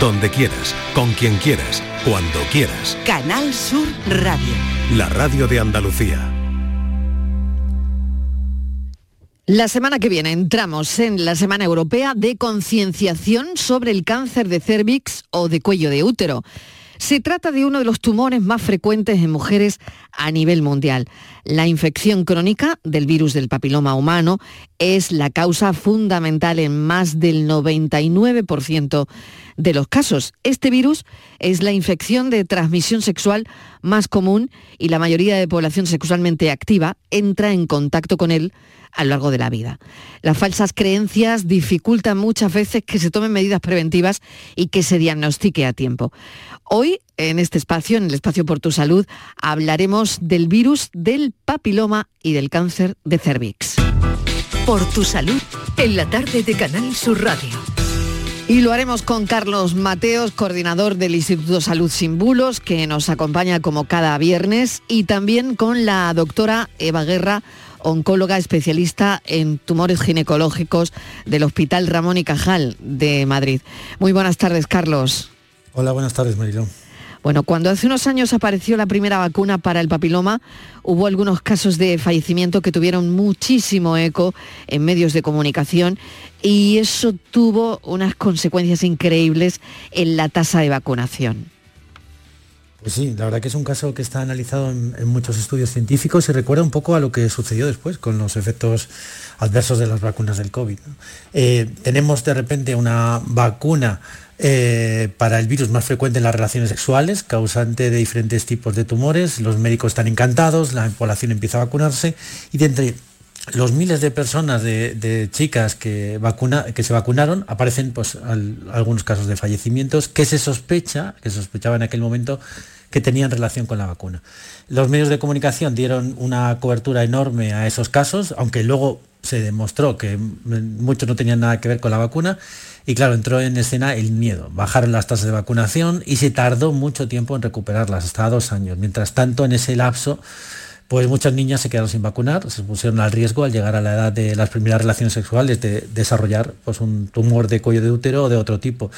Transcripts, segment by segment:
donde quieras, con quien quieras, cuando quieras. Canal Sur Radio. La radio de Andalucía. La semana que viene entramos en la Semana Europea de Concienciación sobre el cáncer de cervix o de cuello de útero. Se trata de uno de los tumores más frecuentes en mujeres a nivel mundial. La infección crónica del virus del papiloma humano es la causa fundamental en más del 99% de los casos. Este virus es la infección de transmisión sexual más común y la mayoría de población sexualmente activa entra en contacto con él a lo largo de la vida. Las falsas creencias dificultan muchas veces que se tomen medidas preventivas y que se diagnostique a tiempo. Hoy, en este espacio, en el espacio por tu salud, hablaremos del virus del papiloma y del cáncer de cervix. Por tu salud, en la tarde de Canal Sur Radio. Y lo haremos con Carlos Mateos, coordinador del Instituto Salud Sin Bulos, que nos acompaña como cada viernes, y también con la doctora Eva Guerra, oncóloga especialista en tumores ginecológicos del Hospital Ramón y Cajal de Madrid. Muy buenas tardes, Carlos. Hola, buenas tardes, Marilón. Bueno, cuando hace unos años apareció la primera vacuna para el papiloma, hubo algunos casos de fallecimiento que tuvieron muchísimo eco en medios de comunicación y eso tuvo unas consecuencias increíbles en la tasa de vacunación. Pues sí, la verdad que es un caso que está analizado en, muchos estudios científicos y recuerda un poco a lo que sucedió después con los efectos adversos de las vacunas del COVID. Eh, tenemos de repente una vacuna eh, para el virus más frecuente en las relaciones sexuales, causante de diferentes tipos de tumores. Los médicos están encantados, la población empieza a vacunarse y de entre los miles de personas, de, chicas que, que se vacunaron, aparecen pues, algunos casos de fallecimientos que se sospecha, que sospechaba en aquel momento, que tenían relación con la vacuna. Los medios de comunicación dieron una cobertura enorme a esos casos, aunque luego se demostró que muchos no tenían nada que ver con la vacuna y claro, entró en escena el miedo. Bajaron las tasas de vacunación y se tardó mucho tiempo en recuperarlas, hasta dos años. Mientras tanto, en ese lapso, pues muchas niñas se quedaron sin vacunar, se pusieron al riesgo al llegar a la edad de las primeras relaciones sexuales de desarrollar pues, un tumor de cuello de útero o de otro tipo.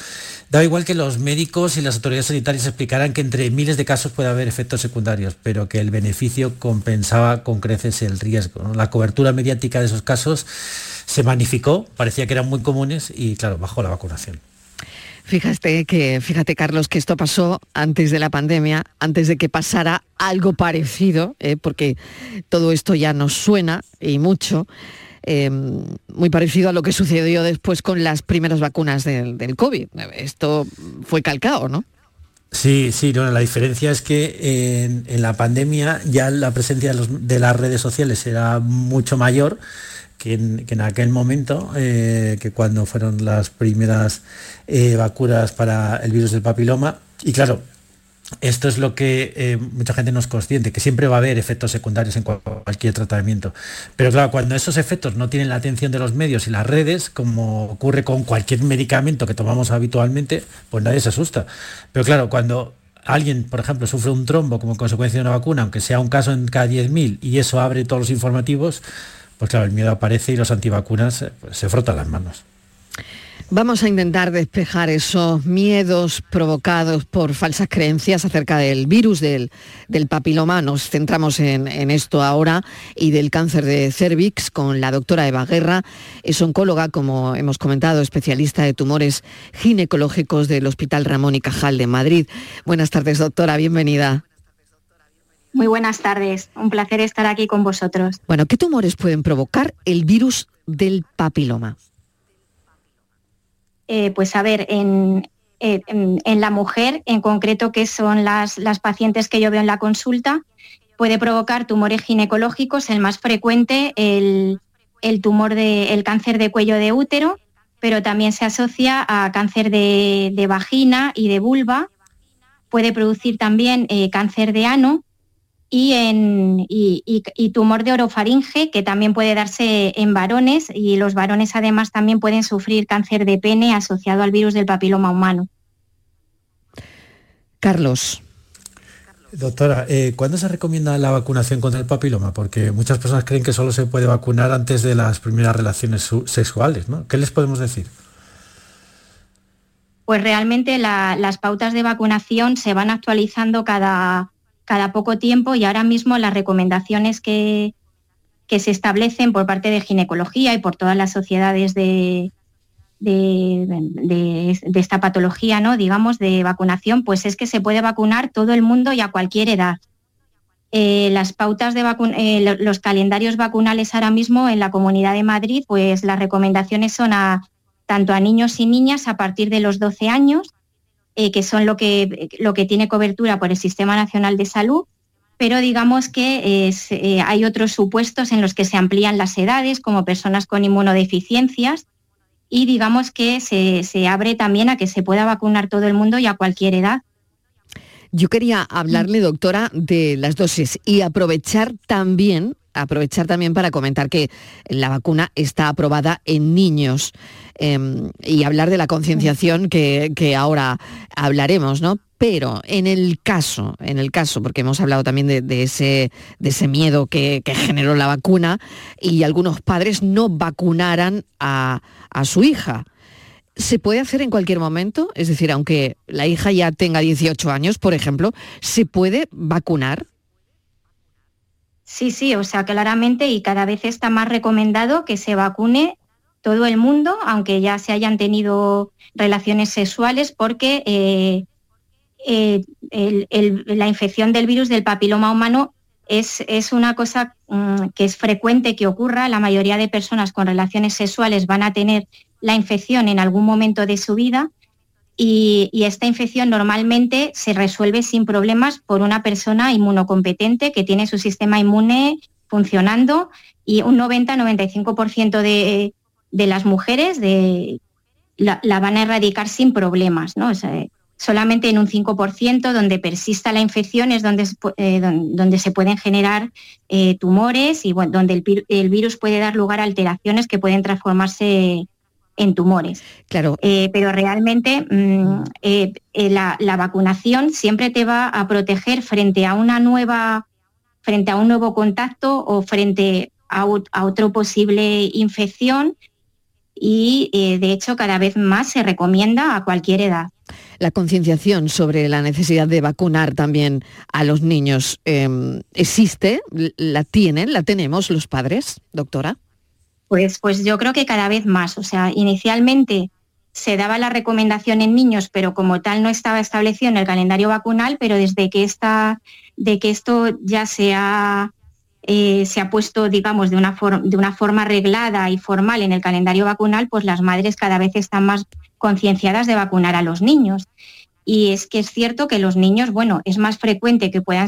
Da igual que los médicos y las autoridades sanitarias explicaran que entre miles de casos puede haber efectos secundarios, pero que el beneficio compensaba con creces el riesgo. La cobertura mediática de esos casos se magnificó, parecía que eran muy comunes y claro, bajó la vacunación. Fíjate que, fíjate Carlos, que esto pasó antes de la pandemia, antes de que pasara algo parecido, ¿eh? porque todo esto ya nos suena y mucho, em, muy parecido a lo que sucedió después con las primeras vacunas del, COVID. Esto fue calcado, ¿no? Sí, sí, la diferencia es que en, la pandemia ya la presencia de las redes sociales era mucho mayor que en, aquel momento, eh, que cuando fueron las primeras eh, vacunas para el virus del papiloma, y claro, esto es lo que eh, mucha gente no es consciente, que siempre va a haber efectos secundarios en cualquier tratamiento. Pero claro, cuando esos efectos no tienen la atención de los medios y las redes, como ocurre con cualquier medicamento que tomamos habitualmente, pues nadie se asusta. Pero claro, cuando alguien, por ejemplo, sufre un trombo como consecuencia de una vacuna, aunque sea un caso en cada 10.000 y eso abre todos los informativos, pues claro, el miedo aparece y los antivacunas eh, pues, se frotan las manos. Vamos a intentar despejar esos miedos provocados por falsas creencias acerca del virus del, papiloma. Nos centramos en, esto ahora y del cáncer de cervix con la doctora Eva Guerra. Es oncóloga, como hemos comentado, especialista de tumores ginecológicos del Hospital Ramón y Cajal de Madrid. Buenas tardes, doctora. Bienvenida. Muy buenas tardes, un placer estar aquí con vosotros. Bueno, ¿qué tumores pueden provocar el virus del papiloma? Eh, pues a ver, eh, en, la mujer, en concreto, que son las, las pacientes que yo veo en la consulta, puede provocar tumores ginecológicos, el más frecuente, el, tumor del cáncer de cuello de útero, pero también se asocia a cáncer de, vagina y de vulva. Puede producir también eh, cáncer de ano y, en, y, tumor de orofaringe, que también puede darse en varones y los varones además también pueden sufrir cáncer de pene asociado al virus del papiloma humano. Carlos. Doctora, eh, ¿cuándo se recomienda la vacunación contra el papiloma? Porque muchas personas creen que solo se puede vacunar antes de las primeras relaciones sexuales, ¿no? ¿Qué les podemos decir? pues realmente las pautas de vacunación se van actualizando cada, cada poco tiempo y ahora mismo las recomendaciones que, que se establecen por parte de ginecología y por todas las sociedades de, de, esta patología, ¿no? digamos, de vacunación, pues es que se puede vacunar todo el mundo y a cualquier edad. Eh, las pautas de eh, los calendarios vacunales ahora mismo en la Comunidad de Madrid, pues las recomendaciones son a tanto a niños y niñas a partir de los 12 años, eh, que son lo que, lo que tiene cobertura por el Sistema Nacional de Salud, pero digamos que hay otros supuestos en los que se amplían las edades, como personas con inmunodeficiencias, y digamos que se, abre también a que se pueda vacunar todo el mundo y a cualquier edad. Yo quería hablarle, doctora, de las dosis y aprovechar también, aprovechar también para comentar que la vacuna está aprobada en niños em, y hablar de la concienciación que, que, ahora hablaremos, ¿no? Pero en el caso, en el caso, porque hemos hablado también de, ese, de ese, miedo que, generó la vacuna y algunos padres no vacunaran a, su hija. ¿Se puede hacer en cualquier momento? Es decir, aunque la hija ya tenga 18 años, por ejemplo, ¿se puede vacunar? Sí, sí, o sea, claramente y cada vez está más recomendado que se vacune todo el mundo, aunque ya se hayan tenido relaciones sexuales, porque eh, eh, la infección del virus del papiloma humano es, es una cosa mm, que es frecuente que ocurra. La mayoría de personas con relaciones sexuales van a tener la infección en algún momento de su vida y, esta infección normalmente se resuelve sin problemas por una persona inmunocompetente que tiene su sistema inmune funcionando y un 90-95% de, de, las mujeres de, la, van a erradicar sin problemas. ¿no? solamente en un 5% donde persista la infección es donde, eh, donde se pueden generar eh, tumores y donde el, virus puede dar lugar a alteraciones que pueden transformarse en tumores. Claro. Eh, pero realmente mm, la, vacunación siempre te va a proteger frente a una nueva, frente a un nuevo contacto o frente a, a otra posible infección y de hecho cada vez más se recomienda a cualquier edad la concienciación sobre la necesidad de vacunar también a los niños em, existe, la tienen, la tenemos los padres, doctora. Pues, pues yo creo que cada vez más. O sea, inicialmente se daba la recomendación en niños, pero como tal no estaba establecido en el calendario vacunal, pero desde que, esta, de que esto ya se ha, eh, se ha puesto, digamos, de una, de una forma reglada y formal en el calendario vacunal, pues las madres cada vez están más concienciadas de vacunar a los niños. Y es que es cierto que los niños, bueno, es más frecuente que puedan,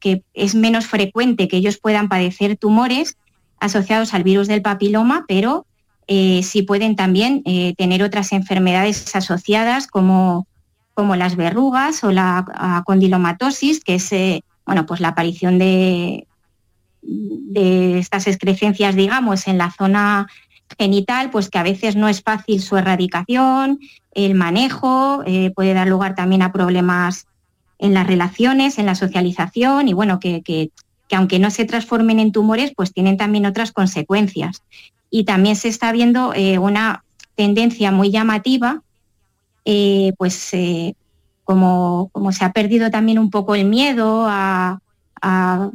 que es menos frecuente que ellos puedan padecer tumores asociados al virus del papiloma, pero eh, sí pueden también eh, tener otras enfermedades asociadas como, como las verrugas o la condilomatosis, que es eh, bueno, pues la aparición de, de estas excrecencias, digamos, en la zona genital, pues que a veces no es fácil su erradicación, el manejo, eh, puede dar lugar también a problemas en las relaciones, en la socialización y bueno, que, aunque no se transformen en tumores, pues tienen también otras consecuencias. Y también se está viendo eh, una tendencia muy llamativa, eh, pues como, como se ha perdido también un poco el miedo a, a,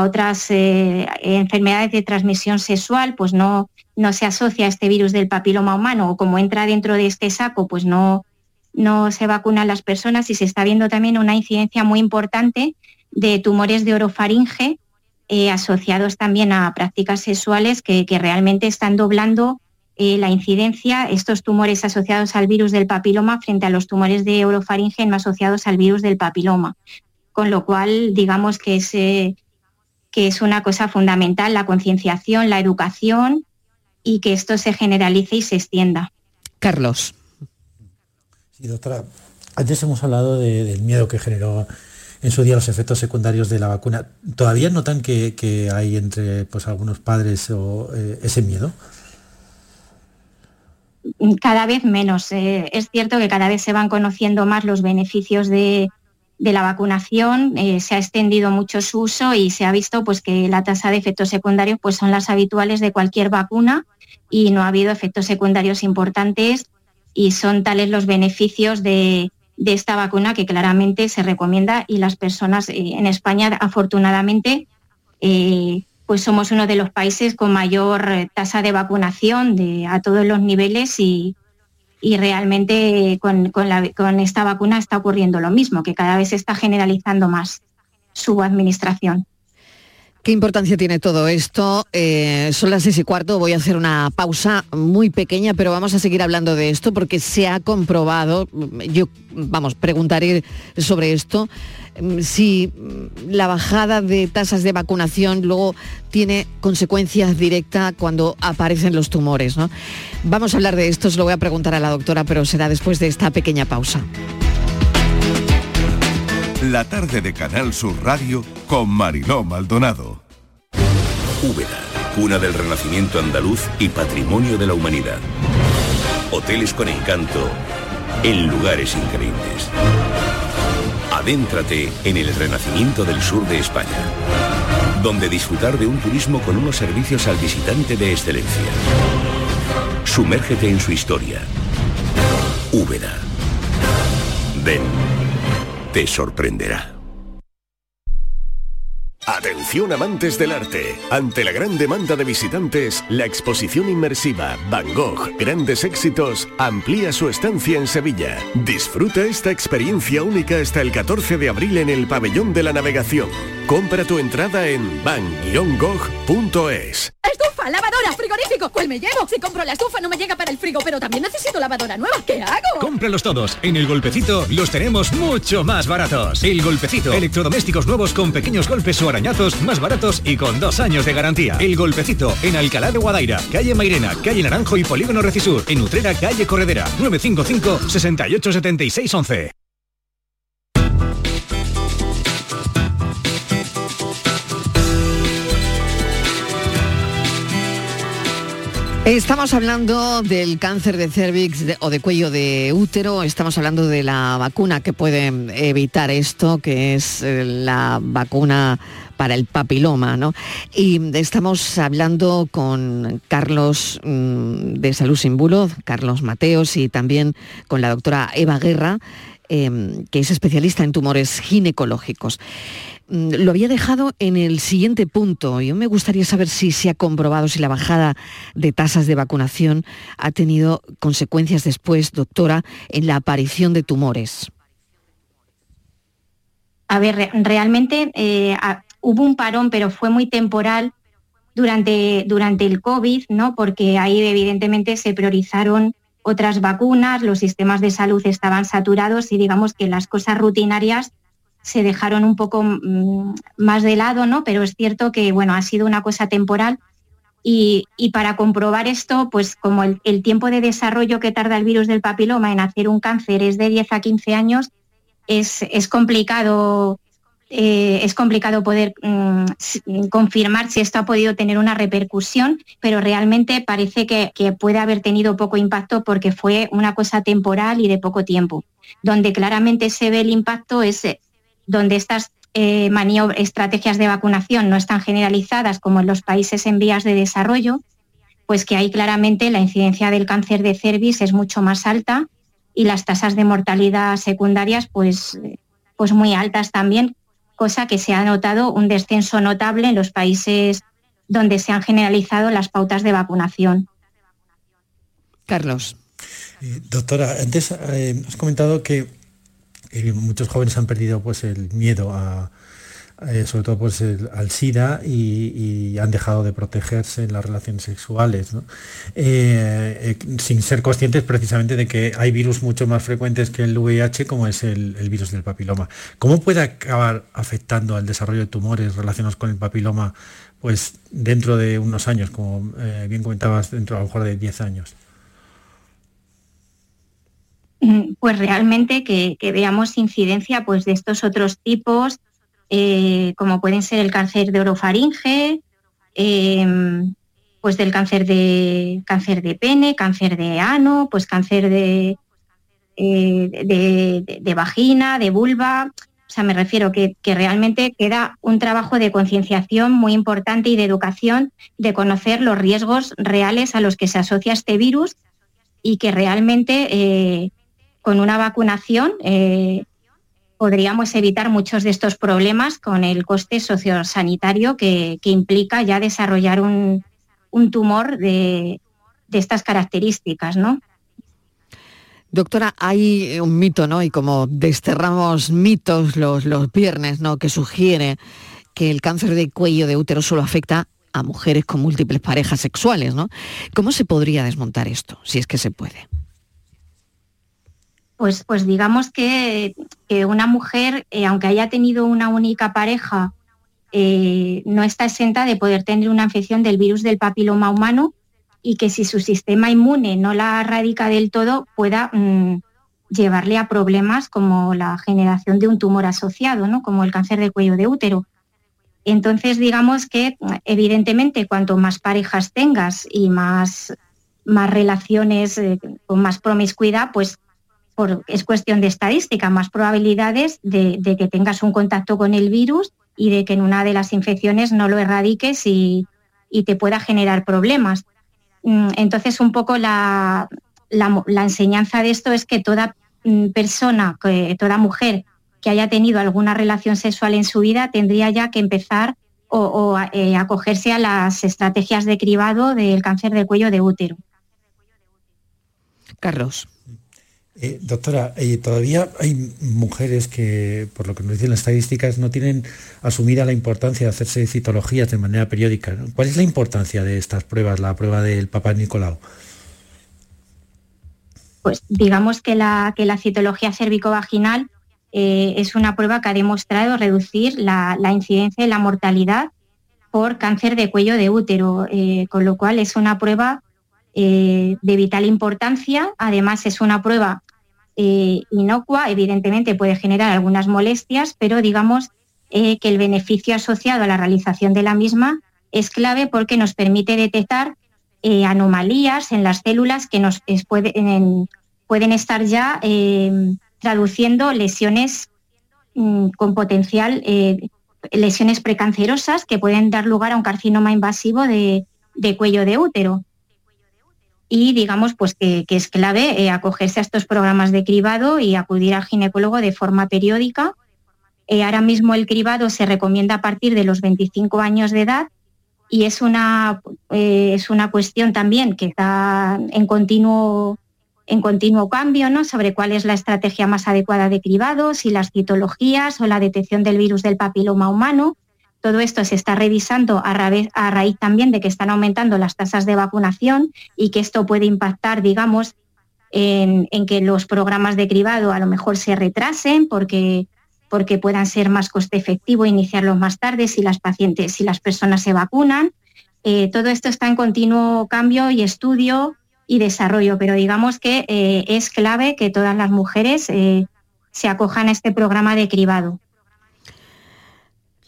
otras eh, enfermedades de transmisión sexual, pues no, no se asocia a este virus del papiloma humano o como entra dentro de este saco, pues no, no se vacunan las personas y se está viendo también una incidencia muy importante de tumores de orofaringe eh, asociados también a prácticas sexuales que, realmente están doblando eh, la incidencia, estos tumores asociados al virus del papiloma frente a los tumores de orofaringe no asociados al virus del papiloma con lo cual digamos que es, eh, que es una cosa fundamental la concienciación, la educación y que esto se generalice y se extienda. Carlos. Sí, doctora, antes hemos hablado del miedo que generó en su día los efectos secundarios de la vacuna. ¿Todavía notan que, hay entre pues, algunos padres o, eh, ese miedo? Cada vez menos. Eh, es cierto que cada vez se van conociendo más los beneficios de, de la vacunación eh, se ha extendido mucho su uso y se ha visto pues, que la tasa de efectos secundarios pues, son las habituales de cualquier vacuna y no ha habido efectos secundarios importantes y son tales los beneficios de, esta vacuna que claramente se recomienda y las personas eh, en España, afortunadamente, eh, pues somos uno de los países con mayor tasa de vacunación de, a todos los niveles y, realmente con, con, esta vacuna está ocurriendo lo mismo, que cada vez se está generalizando más su administración. ¿Qué importancia tiene todo esto? Eh, son las seis y cuarto, voy a hacer una pausa muy pequeña, pero vamos a seguir hablando de esto porque se ha comprobado, yo, vamos, preguntaré sobre esto, si la bajada de tasas de vacunación luego tiene consecuencias directas cuando aparecen los tumores. ¿no? Vamos a hablar de esto, se lo voy a preguntar a la doctora, pero será después de esta pequeña pausa. La tarde de Canal Sur Radio con Mariló Maldonado. Úbeda, cuna del renacimiento andaluz y patrimonio de la humanidad. Hoteles con encanto en lugares increíbles. Adéntrate en el renacimiento del sur de España, donde disfrutar de un turismo con unos servicios al visitante de excelencia. Sumérgete en su historia. Úbeda. Ven te sorprenderá. Atención amantes del arte. Ante la gran demanda de visitantes, la exposición inmersiva Van Gogh Grandes Éxitos amplía su estancia en Sevilla. Disfruta esta experiencia única hasta el 14 de abril en el Pabellón de la Navegación. Compra tu entrada en van-gogh.es. ¡Estufa! ¡Lavadora! ¡Frigorífico! ¿Cuál me llevo? Si compro la estufa no me llega para el frigo, pero también necesito lavadora nueva. ¿Qué hago? Cómpralos todos. En El Golpecito los tenemos mucho más baratos. El Golpecito. Electrodomésticos nuevos con pequeños golpes o arañazos más baratos y con dos años de garantía. El Golpecito. En Alcalá de Guadaira, calle Mairena, calle Naranjo y Polígono Recisur. En Utrera, calle Corredera. 955 68 76 11. Estamos hablando del cáncer de cervix o de cuello de útero, estamos hablando de la vacuna que puede evitar esto, que es eh, la vacuna para el papiloma, ¿no? Y estamos hablando con Carlos mm, de Salud Sin Bulo, Carlos Mateos y también con la doctora Eva Guerra, em, que es especialista en tumores ginecológicos. Mm, lo había dejado en el siguiente punto. Yo me gustaría saber si se ha comprobado si la bajada de tasas de vacunación ha tenido consecuencias después, doctora, en la aparición de tumores. A ver, realmente eh, hubo un parón, pero fue muy temporal durante, durante el COVID, ¿no? Porque ahí evidentemente se priorizaron otras vacunas, los sistemas de salud estaban saturados y digamos que las cosas rutinarias se dejaron un poco mm, más de lado, ¿no? Pero es cierto que, bueno, ha sido una cosa temporal y, para comprobar esto, pues como el, tiempo de desarrollo que tarda el virus del papiloma en hacer un cáncer es de 10 a 15 años, es, complicado eh, es complicado poder mm, confirmar si esto ha podido tener una repercusión, pero realmente parece que, puede haber tenido poco impacto porque fue una cosa temporal y de poco tiempo. Donde claramente se ve el impacto es donde estas eh, estrategias de vacunación no están generalizadas como en los países en vías de desarrollo, pues que ahí claramente la incidencia del cáncer de cervix es mucho más alta y las tasas de mortalidad secundarias pues, pues muy altas también, cosa que se ha notado un descenso notable en los países donde se han generalizado las pautas de vacunación. Carlos. Eh, doctora, antes eh, has comentado que muchos jóvenes han perdido pues el miedo a, eh, sobre todo pues al SIDA y, han dejado de protegerse en las relaciones sexuales, eh, eh, sin ser conscientes precisamente de que hay virus mucho más frecuentes que el VIH como es el, virus del papiloma. ¿Cómo puede acabar afectando al desarrollo de tumores relacionados con el papiloma pues dentro de unos años, como bien comentabas, dentro a lo mejor de 10 años? Mm, pues realmente que, veamos incidencia pues, de estos otros tipos, eh, como pueden ser el cáncer de orofaringe, em, pues del cáncer de cáncer de pene, cáncer de ano, pues cáncer de, eh, de, vagina, de vulva. O sea, me refiero que, que realmente queda un trabajo de concienciación muy importante y de educación de conocer los riesgos reales a los que se asocia este virus y que realmente eh, con una vacunación podríamos evitar muchos de estos problemas con el coste sociosanitario que, implica ya desarrollar un, tumor de, estas características, ¿no? Doctora, hay un mito, ¿no? Y como desterramos mitos los, los viernes, ¿no? Que sugiere que el cáncer de cuello de útero solo afecta a mujeres con múltiples parejas sexuales, ¿no? ¿Cómo se podría desmontar esto, si es que se puede? Pues, pues digamos que, una mujer, eh, aunque haya tenido una única pareja, eh, no está exenta de poder tener una infección del virus del papiloma humano y que si su sistema inmune no la erradica del todo, pueda mm, llevarle a problemas como la generación de un tumor asociado, ¿no? como el cáncer de cuello de útero. Entonces, digamos que evidentemente cuanto más parejas tengas y más, más relaciones eh, con más promiscuidad, pues es cuestión de estadística, más probabilidades de, que tengas un contacto con el virus y de que en una de las infecciones no lo erradiques y, te pueda generar problemas. Mm, entonces, un poco la, enseñanza de esto es que toda mm, persona, que, toda mujer que haya tenido alguna relación sexual en su vida tendría ya que empezar o, eh, acogerse a las estrategias de cribado del cáncer de cuello de útero. Carlos. Eh, doctora, eh, todavía hay mujeres que, por lo que nos dicen las estadísticas, no tienen asumida la importancia de hacerse citologías de manera periódica. ¿Cuál es la importancia de estas pruebas, la prueba del Papá Nicolau? Pues digamos que la, que la citología cervicovaginal eh, es una prueba que ha demostrado reducir la, incidencia y la mortalidad por cáncer de cuello de útero, con lo cual es una prueba de vital importancia. Además, es una prueba inocua, evidentemente puede generar algunas molestias, pero digamos que el beneficio asociado a la realización de la misma es clave porque nos permite detectar anomalías en las células que nos pueden, estar ya traduciendo lesiones mm, con potencial, eh, lesiones precancerosas que pueden dar lugar a un carcinoma invasivo de, cuello de útero. Y digamos pues que, es clave eh, acogerse a estos programas de cribado y acudir al ginecólogo de forma periódica. Eh, ahora mismo el cribado se recomienda a partir de los 25 años de edad y es una, es una cuestión también que está en continuo en continuo cambio ¿no? sobre cuál es la estrategia más adecuada de cribado, si las citologías o la detección del virus del papiloma humano. Todo esto se está revisando a, raíz, también de que están aumentando las tasas de vacunación y que esto puede impactar, digamos, en, que los programas de cribado a lo mejor se retrasen porque, porque puedan ser más coste efectivo iniciarlos más tarde si las pacientes, si las personas se vacunan. Eh, todo esto está en continuo cambio y estudio y desarrollo, pero digamos que eh, es clave que todas las mujeres eh, se acojan a este programa de cribado.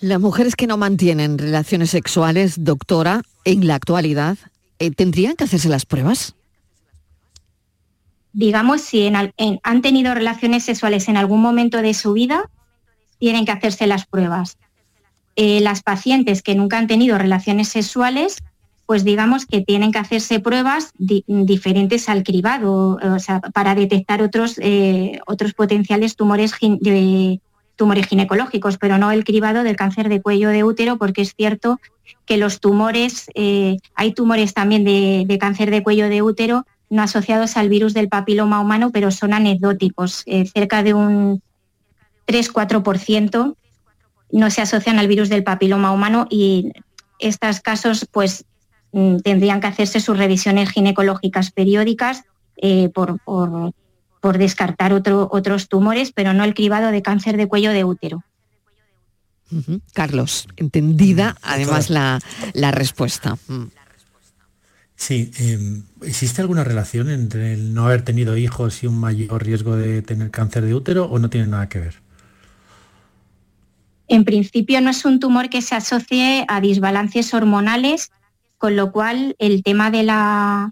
Las mujeres que no mantienen relaciones sexuales, doctora, en la actualidad, eh, ¿tendrían que hacerse las pruebas? Digamos, si han tenido relaciones sexuales en algún momento de su vida, tienen que hacerse las pruebas. las pacientes que nunca han tenido relaciones sexuales pues digamos que tienen que hacerse pruebas diferentes al cribado, para detectar otros, eh, otros potenciales tumores, tumores ginecológicos, pero no el cribado del cáncer de cuello de útero, porque es cierto que los tumores, eh, hay tumores también de, cáncer de cuello de útero no asociados al virus del papiloma humano, pero son anecdóticos, eh, cerca de un 3-4% no se asocian al virus del papiloma humano y estos casos pues Mm, tendrían que hacerse sus revisiones ginecológicas periódicas eh, por, descartar otros tumores, pero no el cribado de cáncer de cuello de útero. Carlos, entendida además la, respuesta. Mm. Sí, em, ¿existe alguna relación entre el no haber tenido hijos y un mayor riesgo de tener cáncer de útero o no tiene nada que ver? En principio no es un tumor que se asocie a desbalances hormonales con lo cual el tema de la,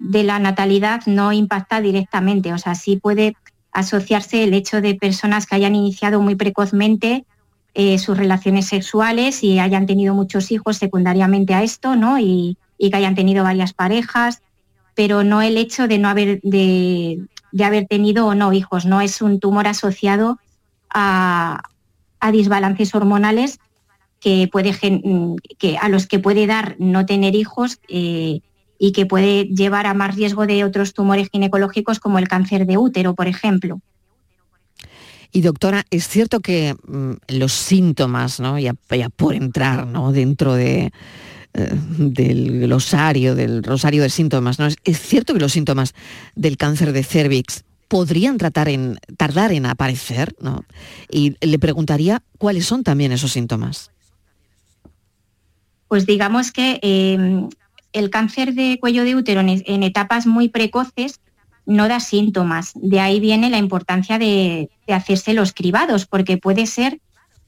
de la natalidad no impacta directamente, o sea, sí puede asociarse el hecho de personas que hayan iniciado muy precozmente eh, sus relaciones sexuales y hayan tenido muchos hijos secundariamente a esto, ¿no? Y, que hayan tenido varias parejas, pero no el hecho de no haber, de, haber tenido o no hijos. No es un tumor asociado a, a hormonales que puede, que, a los que puede dar no tener hijos eh, y que puede llevar a más riesgo de otros tumores ginecológicos como el cáncer de útero, por ejemplo. Y doctora, es cierto que mm, los síntomas, ¿no? ya, por entrar ¿no? dentro de, eh, del glosario, del rosario de síntomas, ¿no? Es, cierto que los síntomas del cáncer de cervix podrían tratar en, tardar en aparecer, ¿no? Y le preguntaría cuáles son también esos síntomas. Pues digamos que em, el cáncer de cuello de útero en, etapas muy precoces no da síntomas. De ahí viene la importancia de, hacerse los cribados, porque puede ser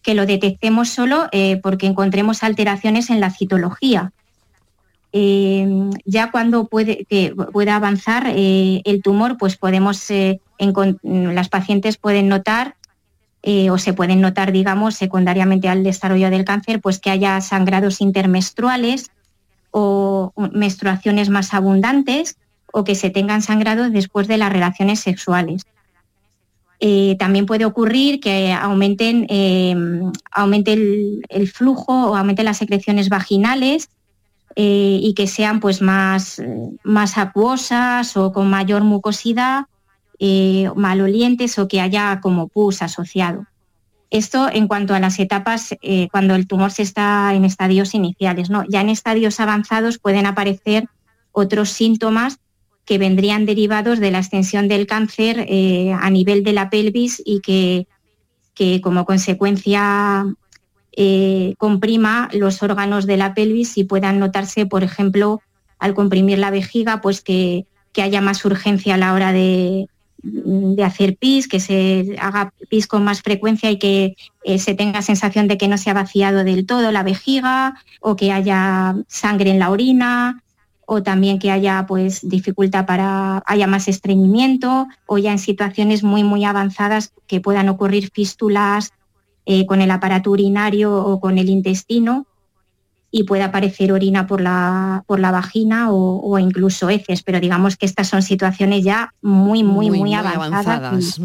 que lo detectemos solo eh, porque encontremos alteraciones en la citología. Eh, ya cuando puede, pueda avanzar eh, el tumor, pues podemos, las pacientes pueden notar o se pueden notar, digamos, secundariamente al desarrollo del cáncer, pues que haya sangrados intermenstruales o menstruaciones más abundantes o que se tengan sangrados después de las relaciones sexuales. Eh, también puede ocurrir que aumenten, eh, aumente el, flujo o aumente las secreciones vaginales eh, y que sean pues, más, más acuosas o con mayor mucosidad, malolientes o que haya como pus asociado. Esto en cuanto a las etapas cuando el tumor se está en estadios iniciales. ¿no? Ya en estadios avanzados pueden aparecer otros síntomas que vendrían derivados de la extensión del cáncer eh, a nivel de la pelvis y que, que como consecuencia eh, comprima los órganos de la pelvis y puedan notarse, por ejemplo, al comprimir la vejiga, pues que, haya más urgencia a la hora de, hacer pis, que se haga pis con más frecuencia y que eh, se tenga sensación de que no se ha vaciado del todo la vejiga o que haya sangre en la orina o también que haya pues dificultad para haya más estreñimiento o ya en situaciones muy muy avanzadas que puedan ocurrir fístulas eh, con el aparato urinario o con el intestino y pueda aparecer orina por la, por la vagina o, incluso heces, pero digamos que estas son situaciones ya muy, muy, muy, avanzadas.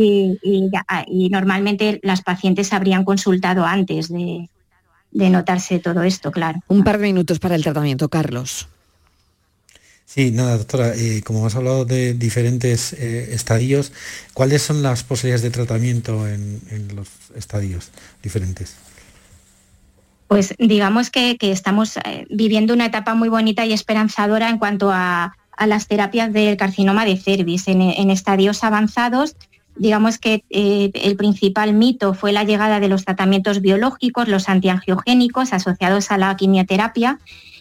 Y, normalmente las pacientes habrían consultado antes de, de notarse todo esto, claro. Un par de minutos para el tratamiento, Carlos. Sí, nada, doctora, eh, como has hablado de diferentes eh, estadios, ¿cuáles son las posibilidades de tratamiento en, los estadios diferentes? Pues digamos que, estamos eh, viviendo una etapa muy bonita y esperanzadora en cuanto a, las terapias del carcinoma de cervix. En, estadios avanzados, digamos que el principal mito fue la llegada de los tratamientos biológicos, los antiangiogénicos asociados a la quimioterapia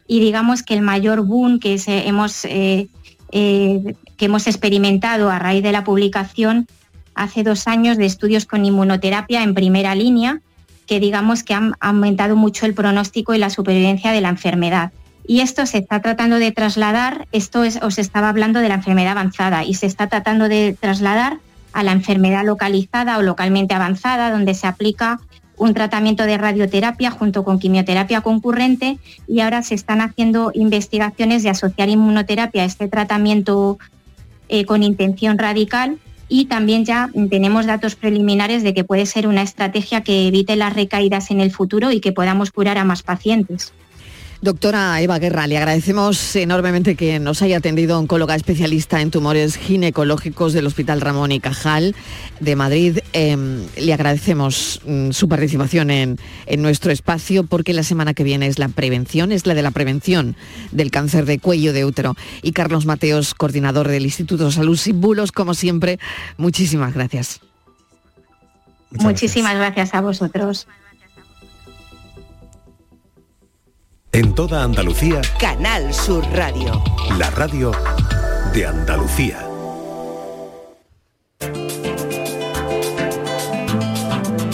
y digamos que el mayor boom que hemos, eh, eh, que hemos experimentado a raíz de la publicación hace dos años de estudios con inmunoterapia en primera línea, que digamos que han aumentado mucho el pronóstico y la supervivencia de la enfermedad. Y esto se está tratando de trasladar, esto es, os estaba hablando de la enfermedad avanzada, y se está tratando de trasladar a la enfermedad localizada o localmente avanzada, donde se aplica un tratamiento de radioterapia junto con quimioterapia concurrente y ahora se están haciendo investigaciones de asociar inmunoterapia a este tratamiento eh, con intención radical y también ya tenemos datos preliminares de que puede ser una estrategia que evite las recaídas en el futuro y que podamos curar a más pacientes. Doctora Eva Guerra, le agradecemos enormemente que nos haya atendido oncóloga especialista en tumores ginecológicos del Hospital Ramón y Cajal de Madrid. Em, le agradecemos mm, su participación en, nuestro espacio porque la semana que viene es la prevención, es la de la prevención del cáncer de cuello de útero. Y Carlos Mateos, coordinador del Instituto de Salud Sin Bulos, como siempre, muchísimas gracias. Muchísimas gracias a vosotros. En toda Andalucía. Canal Sur Radio. La radio de Andalucía.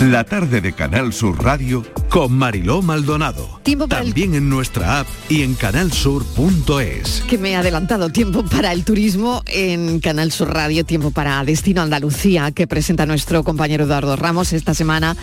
La tarde de Canal Sur Radio con Mariló Maldonado. También en nuestra app y en canalsur.es. Que me he adelantado tiempo para el turismo en Canal Sur Radio, tiempo para Destino Andalucía, que presenta nuestro compañero Eduardo Ramos. Esta semana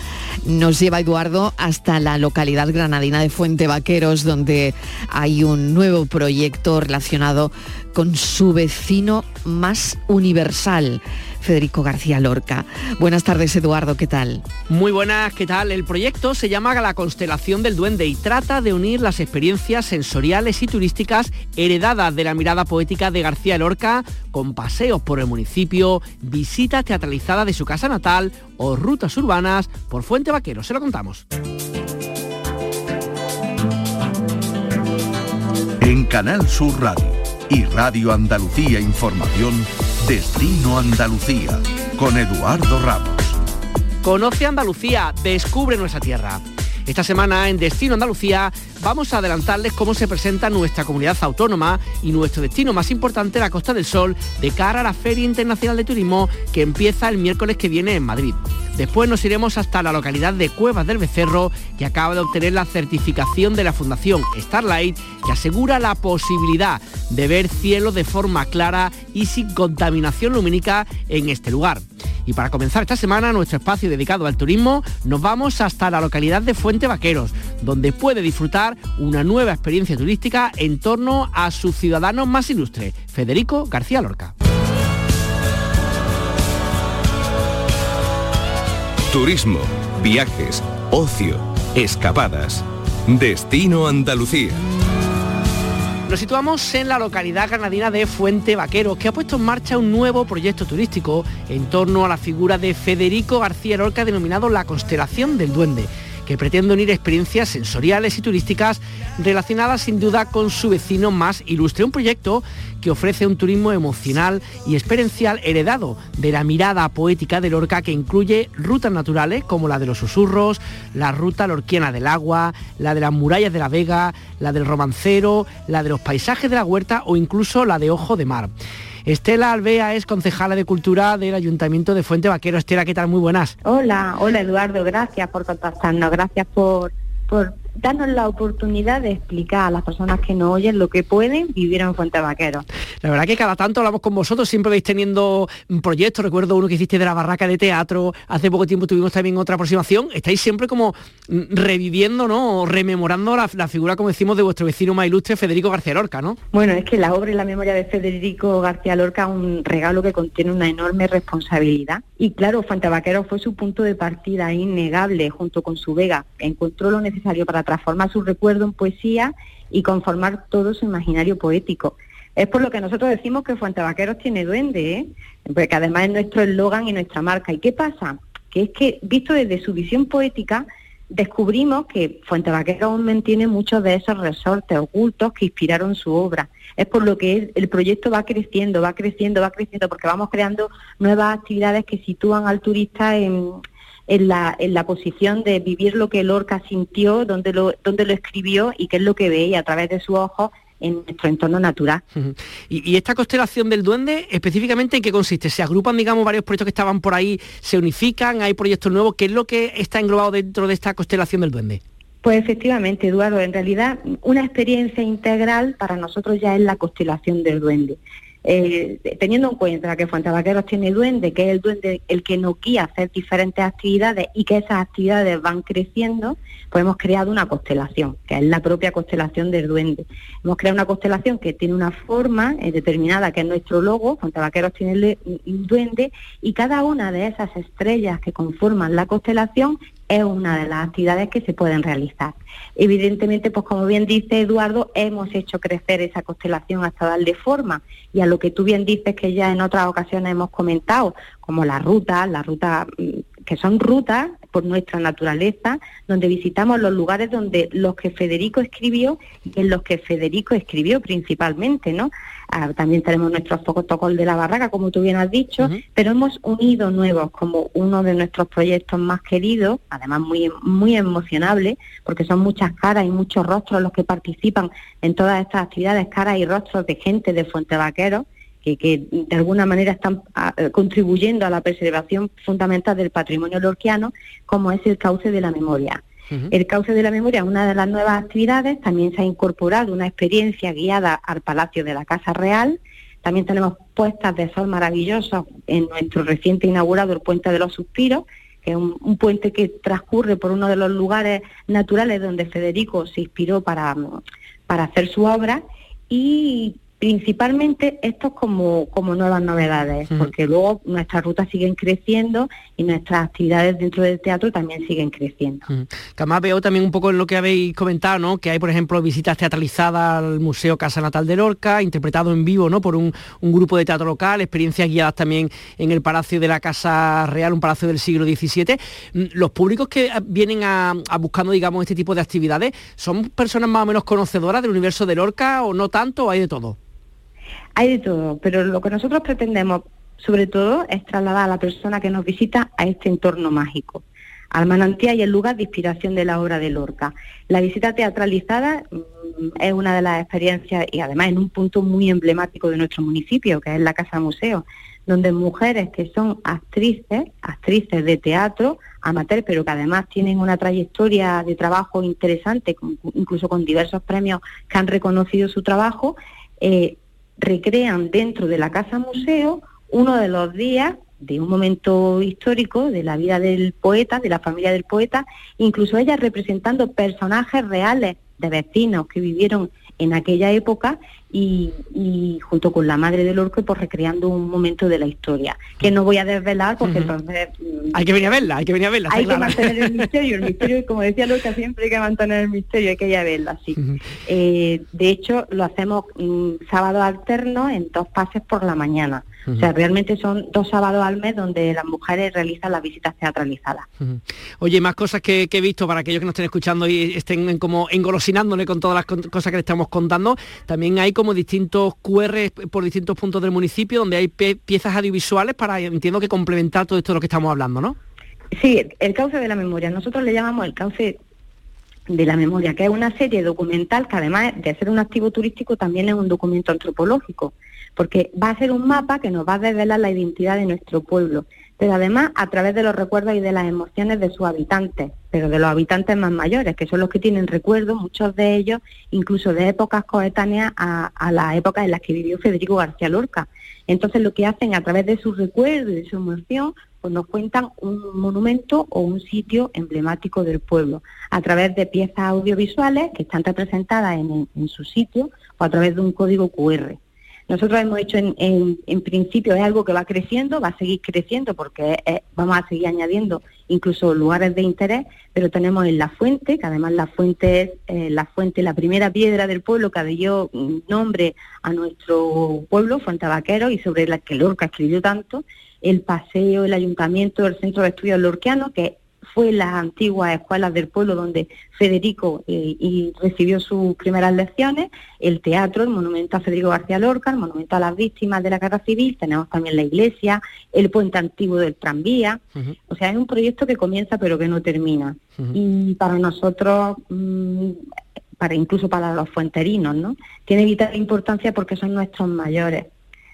nos lleva Eduardo hasta la localidad granadina de Fuente Vaqueros, donde hay un nuevo proyecto relacionado con su vecino más universal. Federico García Lorca. Buenas tardes, Eduardo, ¿qué tal? Muy buenas, ¿qué tal? El proyecto se llama La Constelación del Duende y trata de unir las experiencias sensoriales y turísticas heredadas de la mirada poética de García Lorca con paseos por el municipio, visitas teatralizadas de su casa natal o rutas urbanas por Fuente Vaquero. Se lo contamos. En Canal Sur Radio y Radio Andalucía Información, Destino Andalucía, con Eduardo Ramos. Conoce Andalucía, descubre nuestra tierra. Esta semana en Destino Andalucía vamos a adelantarles cómo se presenta nuestra comunidad autónoma y nuestro destino más importante, la Costa del Sol, de cara a la Feria Internacional de Turismo que empieza el miércoles que viene en Madrid. Después nos iremos hasta la localidad de Cuevas del Becerro, que acaba de obtener la certificación de la Fundación Starlight, que asegura la posibilidad de ver cielo de forma clara y sin contaminación lumínica en este lugar. Y para comenzar esta semana nuestro espacio dedicado al turismo, nos vamos hasta la localidad de Fuente Vaqueros, donde puede disfrutar una nueva experiencia turística en torno a su ciudadano más ilustre, Federico García Lorca. Turismo, viajes, ocio, escapadas. Destino Andalucía. Nos situamos en la localidad granadina de Fuente Vaquero, que ha puesto en marcha un nuevo proyecto turístico en torno a la figura de Federico García Lorca denominado La Constelación del Duende que pretende unir experiencias sensoriales y turísticas relacionadas sin duda con su vecino más ilustre. Un proyecto que ofrece un turismo emocional y experiencial heredado de la mirada poética de Lorca que incluye rutas naturales como la de los susurros, la ruta lorquiana del agua, la de las murallas de la Vega, la del romancero, la de los paisajes de la huerta o incluso la de Ojo de Mar. Estela Alvea es concejala de Cultura del Ayuntamiento de Fuente Vaquero. Estela, ¿qué tal? Muy buenas. Hola, hola Eduardo, gracias por contactarnos, gracias por, por darnos la oportunidad de explicar a las personas que no oyen lo que pueden vivir en Fuente Vaquero. La verdad que cada tanto hablamos con vosotros, siempre vais teniendo proyectos, recuerdo uno que hiciste de la barraca de teatro, hace poco tiempo tuvimos también otra aproximación, estáis siempre como mm, reviviendo, ¿no? O rememorando la, figura, como decimos, de vuestro vecino más ilustre, Federico García Lorca, ¿no? Bueno, es que la obra y la memoria de Federico García Lorca es un regalo que contiene una enorme responsabilidad. Y claro, Fuente Vaquero fue su punto de partida innegable junto con su Vega. Encontró lo necesario para transformar su recuerdo en poesía y conformar todo su imaginario poético. Es por lo que nosotros decimos que Fuentevaqueros tiene duende, ¿eh? porque además es nuestro eslogan y nuestra marca. ¿Y qué pasa? Que es que, visto desde su visión poética, descubrimos que Fuentevaqueros aún mantiene muchos de esos resortes ocultos que inspiraron su obra. Es por lo que el proyecto va creciendo, va creciendo, va creciendo, porque vamos creando nuevas actividades que sitúan al turista en, en la, en la posición de vivir lo que Lorca sintió, donde lo, donde lo escribió y qué es lo que veía a través de sus ojos en nuestro entorno natural. ¿Y, esta constelación del duende, específicamente en qué consiste? ¿Se agrupan, digamos, varios proyectos que estaban por ahí, se unifican, hay proyectos nuevos? ¿Qué es lo que está englobado dentro de esta constelación del duende? Pues efectivamente, Eduardo, en realidad una experiencia integral para nosotros ya es la constelación del duende. Eh, teniendo en cuenta que Fuentavaqueros tiene duende, que es el duende el que nos guía a hacer diferentes actividades y que esas actividades van creciendo, pues hemos creado una constelación, que es la propia constelación del duende. Hemos creado una constelación que tiene una forma eh, determinada, que es nuestro logo, Fuentavaqueros tiene el duende, y cada una de esas estrellas que conforman la constelación es una de las actividades que se pueden realizar. Evidentemente, pues como bien dice Eduardo, hemos hecho crecer esa constelación hasta darle forma y a lo que tú bien dices que ya en otras ocasiones hemos comentado, como la ruta, la ruta mm, que son rutas por nuestra naturaleza, donde visitamos los lugares donde los que Federico escribió y en los que Federico escribió principalmente, ¿no? Ah, también tenemos nuestros protocolos de la barraca, como tú bien has dicho, pero hemos unido nuevos como uno de nuestros proyectos más queridos, además muy, muy emocionable, porque son muchas caras y muchos rostros los que participan en todas estas actividades, caras y rostros de gente de Fuente Vaqueros, que, que, de alguna manera están ah, eh, contribuyendo a la preservación fundamental del patrimonio lorquiano, como es el cauce de la memoria. El Cauce de la Memoria, una de las nuevas actividades, también se ha incorporado una experiencia guiada al Palacio de la Casa Real. También tenemos puestas de sol maravillosas en nuestro reciente inaugurado el Puente de los Suspiros, que es un, un, puente que transcurre por uno de los lugares naturales donde Federico se inspiró para, para hacer su obra. Y principalmente esto como, como nuevas novedades, porque luego nuestras rutas siguen creciendo y nuestras actividades dentro del teatro también siguen creciendo. Que además veo también un poco en lo que habéis comentado, ¿no? que hay, por ejemplo, visitas teatralizadas al Museo Casa Natal de Lorca, interpretado en vivo ¿no? por un, un grupo de teatro local, experiencias guiadas también en el Palacio de la Casa Real, un palacio del siglo XVII. Mm, Los públicos que vienen a, a buscando, digamos, este tipo de actividades, ¿son personas más o menos conocedoras del universo de Lorca o no tanto o hay de todo? Hay de todo, pero lo que nosotros pretendemos, sobre todo, es trasladar a la persona que nos visita a este entorno mágico, al manantial y el lugar de inspiración de la obra de Lorca. La visita teatralizada mm, es una de las experiencias y además en un punto muy emblemático de nuestro municipio, que es la Casa Museo, donde mujeres que son actrices, actrices de teatro, amateur, pero que además tienen una trayectoria de trabajo interesante, incluso con diversos premios que han reconocido su trabajo, eh, recrean dentro de la Casa Museo uno de los días de un momento histórico de la vida del poeta, de la familia del poeta, incluso ellas representando personajes reales de vecinos que vivieron en aquella época y, y, junto con la madre del orco, pues recreando un momento de la historia, que no voy a desvelar porque uh -huh. entonces... Hay que venir a verla, hay que venir a verla. Hay que mantener el misterio, el misterio, como decía Lorca, siempre hay que mantener el misterio, hay que ir a verla, sí. Uh -huh. eh, de hecho, lo hacemos um, sábado alterno en dos pases por la mañana. Uh -huh. O sea, realmente son dos sábados al mes donde las mujeres realizan las visitas teatralizadas. Oye, más cosas que, que, he visto para aquellos que nos estén escuchando y estén como engolosinándole con todas las cosas que le estamos contando, también hay como distintos QR por distintos puntos del municipio donde hay piezas audiovisuales para, entiendo que complementar todo esto de lo que estamos hablando, ¿no? Sí, el cauce de la memoria. Nosotros le llamamos el cauce de la memoria, que es una serie documental que además de ser un activo turístico también es un documento antropológico, porque va a ser un mapa que nos va a desvelar la identidad de nuestro pueblo, pero además a través de los recuerdos y de las emociones de sus habitantes, pero de los habitantes más mayores, que son los que tienen recuerdos, muchos de ellos incluso de épocas coetáneas a, a las épocas en las que vivió Federico García Lorca. Entonces lo que hacen a través de sus recuerdos y de su emoción, pues nos cuentan un monumento o un sitio emblemático del pueblo, a través de piezas audiovisuales que están representadas en, en su sitio o a través de un código QR. Nosotros hemos hecho en, en, principio, es algo que va creciendo, va a seguir creciendo porque vamos a seguir añadiendo incluso lugares de interés, pero tenemos en La Fuente, que además La Fuente es eh, la fuente, la primera piedra del pueblo que dio nombre a nuestro pueblo, Fuente Vaquero, y sobre la que Lorca escribió tanto, el paseo, el ayuntamiento, el centro de estudios lorquianos, que fue las antiguas escuelas del pueblo donde Federico eh, y recibió sus primeras lecciones, el teatro, el monumento a Federico García Lorca, el monumento a las víctimas de la guerra civil, tenemos también la iglesia, el puente antiguo del tranvía, uh -huh. o sea, es un proyecto que comienza pero que no termina. Uh -huh. Y para nosotros, mmm, para incluso para los fuenterinos, ¿no? Tiene vital importancia porque son nuestros mayores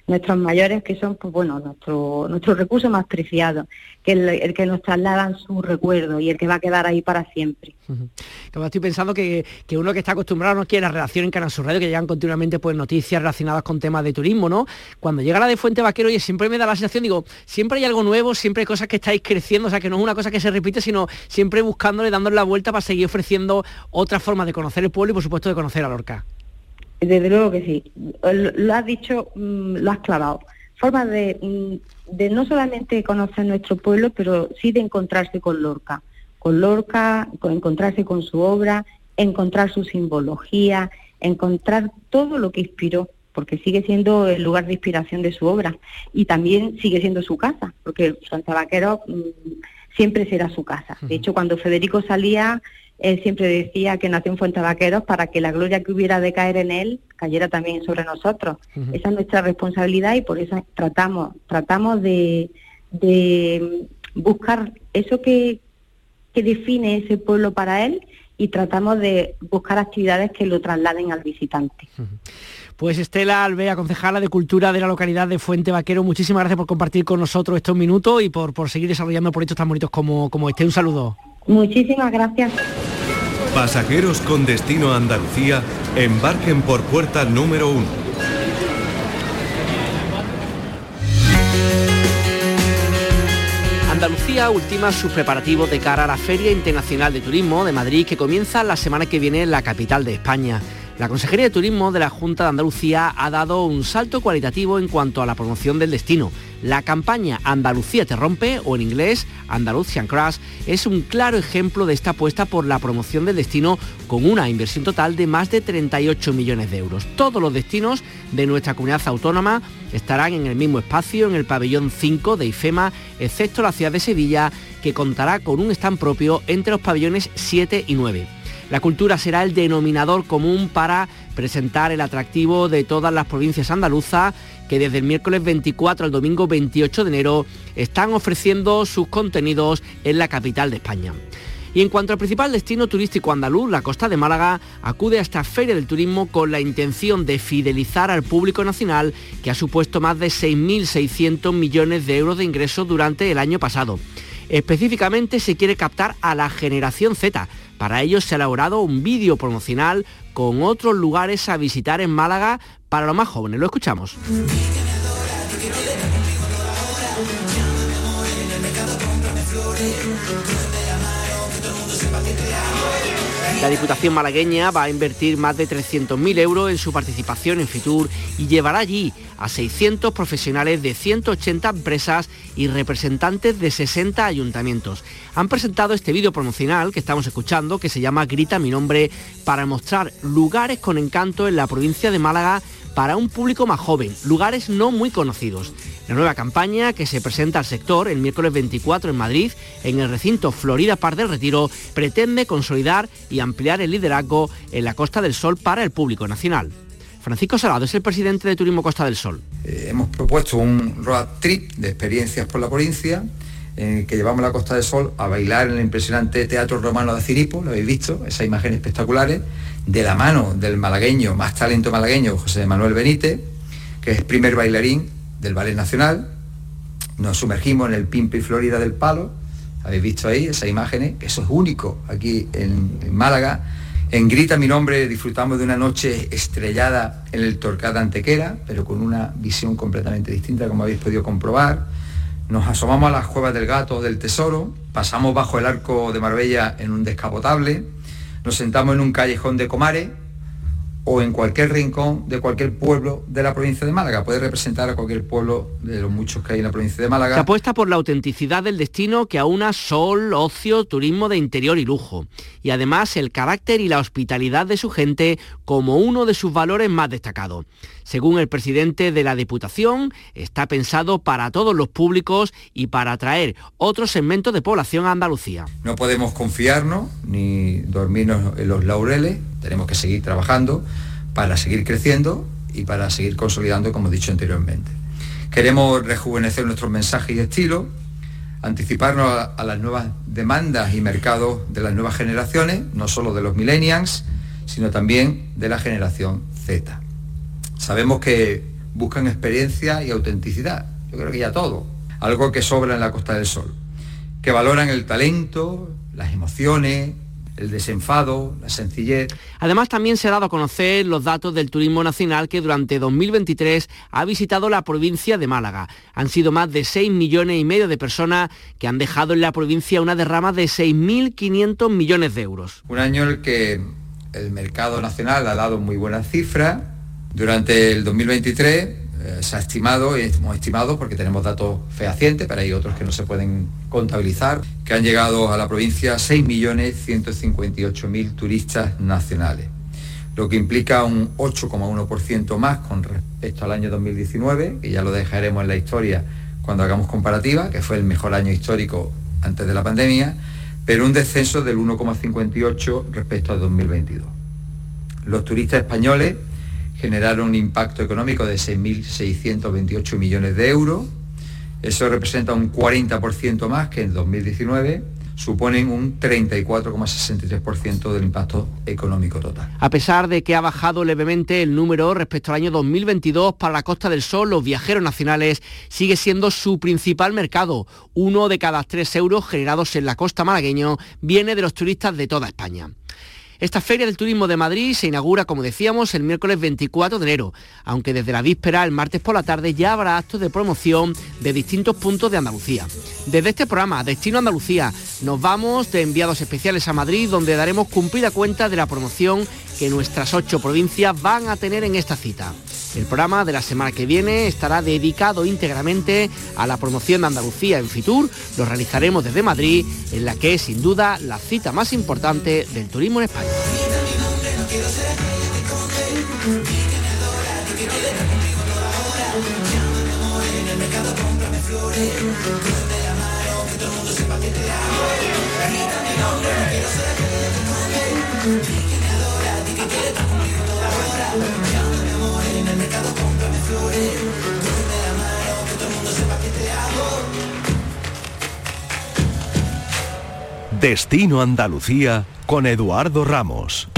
nuestros mayores que son pues bueno nuestro nuestro recurso más preciado que el, el, que nos trasladan su recuerdo y el que va a quedar ahí para siempre. Estoy pensando que, que, uno que está acostumbrado no quiere la redacción en Canal Sur Radio que llegan continuamente pues noticias relacionadas con temas de turismo no cuando llega la de Fuente Vaquero y siempre me da la sensación digo siempre hay algo nuevo siempre hay cosas que estáis creciendo o sea que no es una cosa que se repite sino siempre buscándole dándole la vuelta para seguir ofreciendo otra forma de conocer el pueblo y por supuesto de conocer a Lorca desde luego que sí. Lo has dicho, mm, lo has clavado. Formas de, mm, de no solamente conocer nuestro pueblo, pero sí de encontrarse con Lorca. Con Lorca, con encontrarse con su obra, encontrar su simbología, encontrar todo lo que inspiró, porque sigue siendo el lugar de inspiración de su obra. Y también sigue siendo su casa, porque Santa Vaquero mm, siempre será su casa. De hecho, cuando Federico salía él siempre decía que nació en Fuente Vaqueros para que la gloria que hubiera de caer en él cayera también sobre nosotros. Uh -huh. Esa es nuestra responsabilidad y por eso tratamos, tratamos de, de buscar eso que, que define ese pueblo para él y tratamos de buscar actividades que lo trasladen al visitante. Pues Estela Alvea, concejala de Cultura de la localidad de Fuente Vaquero, muchísimas gracias por compartir con nosotros estos minutos y por, por seguir desarrollando proyectos tan bonitos como, como este. Un saludo. Muchísimas gracias. Pasajeros con destino a Andalucía, embarquen por puerta número 1. Andalucía ultima sus preparativos de cara a la Feria Internacional de Turismo de Madrid que comienza la semana que viene en la capital de España. La Consejería de Turismo de la Junta de Andalucía ha dado un salto cualitativo en cuanto a la promoción del destino. La campaña Andalucía te rompe, o en inglés Andalusian Crash, es un claro ejemplo de esta apuesta por la promoción del destino con una inversión total de más de 38 millones de euros. Todos los destinos de nuestra comunidad autónoma estarán en el mismo espacio, en el pabellón 5 de IFEMA, excepto la ciudad de Sevilla, que contará con un stand propio entre los pabellones 7 y 9. La cultura será el denominador común para presentar el atractivo de todas las provincias andaluzas que desde el miércoles 24 al domingo 28 de enero están ofreciendo sus contenidos en la capital de España. Y en cuanto al principal destino turístico andaluz, la costa de Málaga acude a esta feria del turismo con la intención de fidelizar al público nacional que ha supuesto más de 6.600 millones de euros de ingresos durante el año pasado. Específicamente se quiere captar a la generación Z. Para ello se ha elaborado un vídeo promocional con otros lugares a visitar en Málaga para los más jóvenes. Lo escuchamos. La Diputación malagueña va a invertir más de 300.000 euros en su participación en Fitur y llevará allí a 600 profesionales de 180 empresas y representantes de 60 ayuntamientos. Han presentado este vídeo promocional que estamos escuchando, que se llama Grita mi nombre, para mostrar lugares con encanto en la provincia de Málaga para un público más joven, lugares no muy conocidos. La nueva campaña que se presenta al sector el miércoles 24 en Madrid, en el recinto Florida Par del Retiro, pretende consolidar y ampliar el liderazgo en la Costa del Sol para el público nacional. Francisco Salado es el presidente de Turismo Costa del Sol. Eh, hemos propuesto un road trip de experiencias por la provincia en que llevamos la Costa del Sol a bailar en el impresionante Teatro Romano de Ciripo, lo habéis visto, esas imágenes espectaculares, de la mano del malagueño, más talento malagueño, José Manuel Benítez, que es primer bailarín del Ballet Nacional. Nos sumergimos en el Pimpi Florida del Palo, habéis visto ahí esas imágenes, que eso es único aquí en, Málaga. En Grita mi nombre disfrutamos de una noche estrellada en el Torcada Antequera, pero con una visión completamente distinta, como habéis podido comprobar. Nos asomamos a las cuevas del gato del tesoro, pasamos bajo el arco de Marbella en un descapotable, nos sentamos en un callejón de Comare o en cualquier rincón de cualquier pueblo de la provincia de Málaga. Puede representar a cualquier pueblo de los muchos que hay en la provincia de Málaga. Se apuesta por la autenticidad del destino que aúna sol, ocio, turismo de interior y lujo. Y además el carácter y la hospitalidad de su gente como uno de sus valores más destacados. Según el presidente de la Diputación, está pensado para todos los públicos y para atraer otros segmentos de población a Andalucía. No podemos confiarnos ni dormirnos en los laureles, tenemos que seguir trabajando para seguir creciendo y para seguir consolidando, como he dicho anteriormente. Queremos rejuvenecer nuestros mensajes y estilos, anticiparnos a, a, las nuevas demandas y mercados de las nuevas generaciones, no solo de los millennials, sino también de la generación Z. Sabemos que buscan experiencia y autenticidad. Yo creo que ya todo. Algo que sobra en la Costa del Sol. Que valoran el talento, las emociones, el desenfado, la sencillez. Además, también se ha dado a conocer los datos del turismo nacional que durante 2023 ha visitado la provincia de Málaga. Han sido más de 6 millones y medio de personas que han dejado en la provincia una derrama de 6.500 millones de euros. Un año en el que el mercado nacional ha dado muy buenas cifras, durante el 2023 eh, se ha estimado, y hemos estimado porque tenemos datos fehacientes, pero hay otros que no se pueden contabilizar, que han llegado a la provincia 6.158.000 turistas nacionales, lo que implica un 8,1% más con respecto al año 2019, que ya lo dejaremos en la historia cuando hagamos comparativa, que fue el mejor año histórico antes de la pandemia, pero un descenso del 1,58 respecto al 2022. Los turistas españoles generaron un impacto económico de 6.628 millones de euros. Eso representa un 40% más que en 2019 suponen un 34,63% del impacto económico total. A pesar de que ha bajado levemente el número respecto al año 2022 para la Costa del Sol, los viajeros nacionales sigue siendo su principal mercado. Uno de cada tres euros generados en la costa malagueño viene de los turistas de toda España. Esta Feria del Turismo de Madrid se inaugura, como decíamos, el miércoles 24 de enero, aunque desde la víspera, el martes por la tarde, ya habrá actos de promoción de distintos puntos de Andalucía. Desde este programa, Destino Andalucía, nos vamos de enviados especiales a Madrid, donde daremos cumplida cuenta de la promoción que nuestras ocho provincias van a tener en esta cita. El programa de la semana que viene estará dedicado íntegramente a la promoción de Andalucía en Fitur. Lo realizaremos desde Madrid, en la que es sin duda la cita más importante del turismo en España. Destino Andalucía con Eduardo Ramos.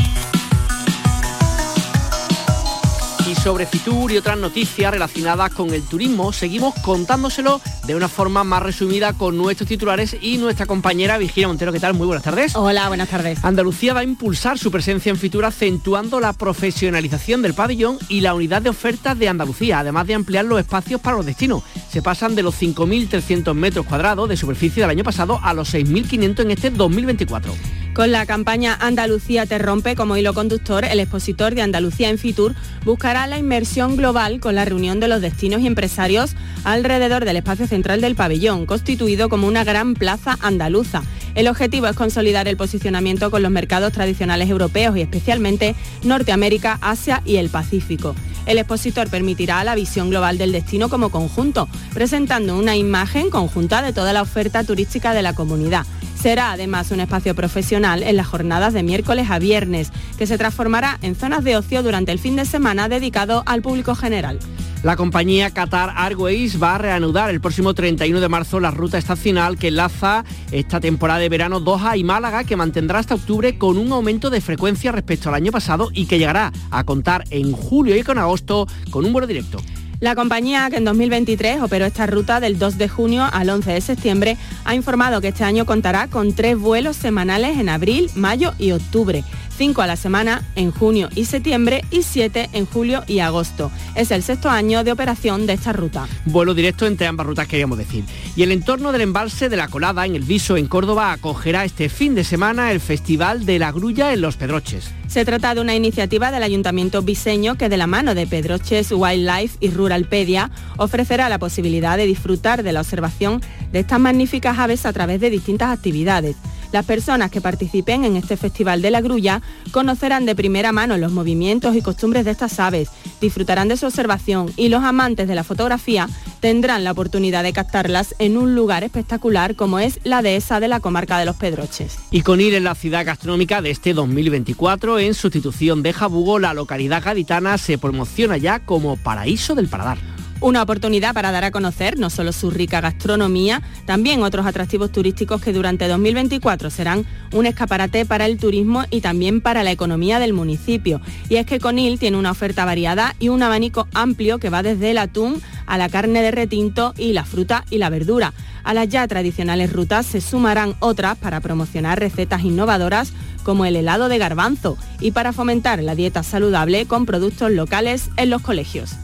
Y sobre Fitur y otras noticias relacionadas con el turismo, seguimos contándoselo de una forma más resumida con nuestros titulares y nuestra compañera Virginia Montero. ¿Qué tal? Muy buenas tardes. Hola, buenas tardes. Andalucía va a impulsar su presencia en Fitur acentuando la profesionalización del pabellón y la unidad de ofertas de Andalucía, además de ampliar los espacios para los destinos. Se pasan de los 5.300 metros cuadrados de superficie del año pasado a los 6.500 en este 2024. Con la campaña Andalucía te rompe como hilo conductor, el expositor de Andalucía en Fitur buscará la inmersión global con la reunión de los destinos y empresarios alrededor del espacio central del pabellón, constituido como una gran plaza andaluza. El objetivo es consolidar el posicionamiento con los mercados tradicionales europeos y especialmente Norteamérica, Asia y el Pacífico. El expositor permitirá la visión global del destino como conjunto, presentando una imagen conjunta de toda la oferta turística de la comunidad. Será además un espacio profesional en las jornadas de miércoles a viernes, que se transformará en zonas de ocio durante el fin de semana dedicado al público general. La compañía Qatar Airways va a reanudar el próximo 31 de marzo la ruta estacional que enlaza esta temporada de verano Doha y Málaga, que mantendrá hasta octubre con un aumento de frecuencia respecto al año pasado y que llegará a contar en julio y con agosto con un vuelo directo. La compañía que en 2023 operó esta ruta del 2 de junio al 11 de septiembre ha informado que este año contará con tres vuelos semanales en abril, mayo y octubre. Cinco a la semana en junio y septiembre y siete en julio y agosto. Es el sexto año de operación de esta ruta. Vuelo directo entre ambas rutas queríamos decir. Y el entorno del embalse de la Colada en el Viso en Córdoba acogerá este fin de semana el Festival de la Grulla en Los Pedroches. Se trata de una iniciativa del Ayuntamiento Viseño que de la mano de Pedroches Wildlife y Ruralpedia ofrecerá la posibilidad de disfrutar de la observación de estas magníficas aves a través de distintas actividades. Las personas que participen en este Festival de la Grulla conocerán de primera mano los movimientos y costumbres de estas aves, disfrutarán de su observación y los amantes de la fotografía tendrán la oportunidad de captarlas en un lugar espectacular como es la dehesa de la comarca de los Pedroches. Y con ir en la ciudad gastronómica de este 2024, en sustitución de Jabugo, la localidad gaditana se promociona ya como paraíso del paladar. Una oportunidad para dar a conocer no solo su rica gastronomía, también otros atractivos turísticos que durante 2024 serán un escaparate para el turismo y también para la economía del municipio. Y es que Conil tiene una oferta variada y un abanico amplio que va desde el atún a la carne de retinto y la fruta y la verdura. A las ya tradicionales rutas se sumarán otras para promocionar recetas innovadoras como el helado de garbanzo y para fomentar la dieta saludable con productos locales en los colegios.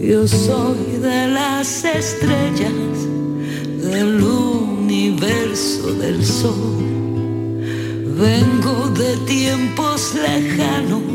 Yo soy de las estrellas del universo del sol. Vengo de tiempos lejanos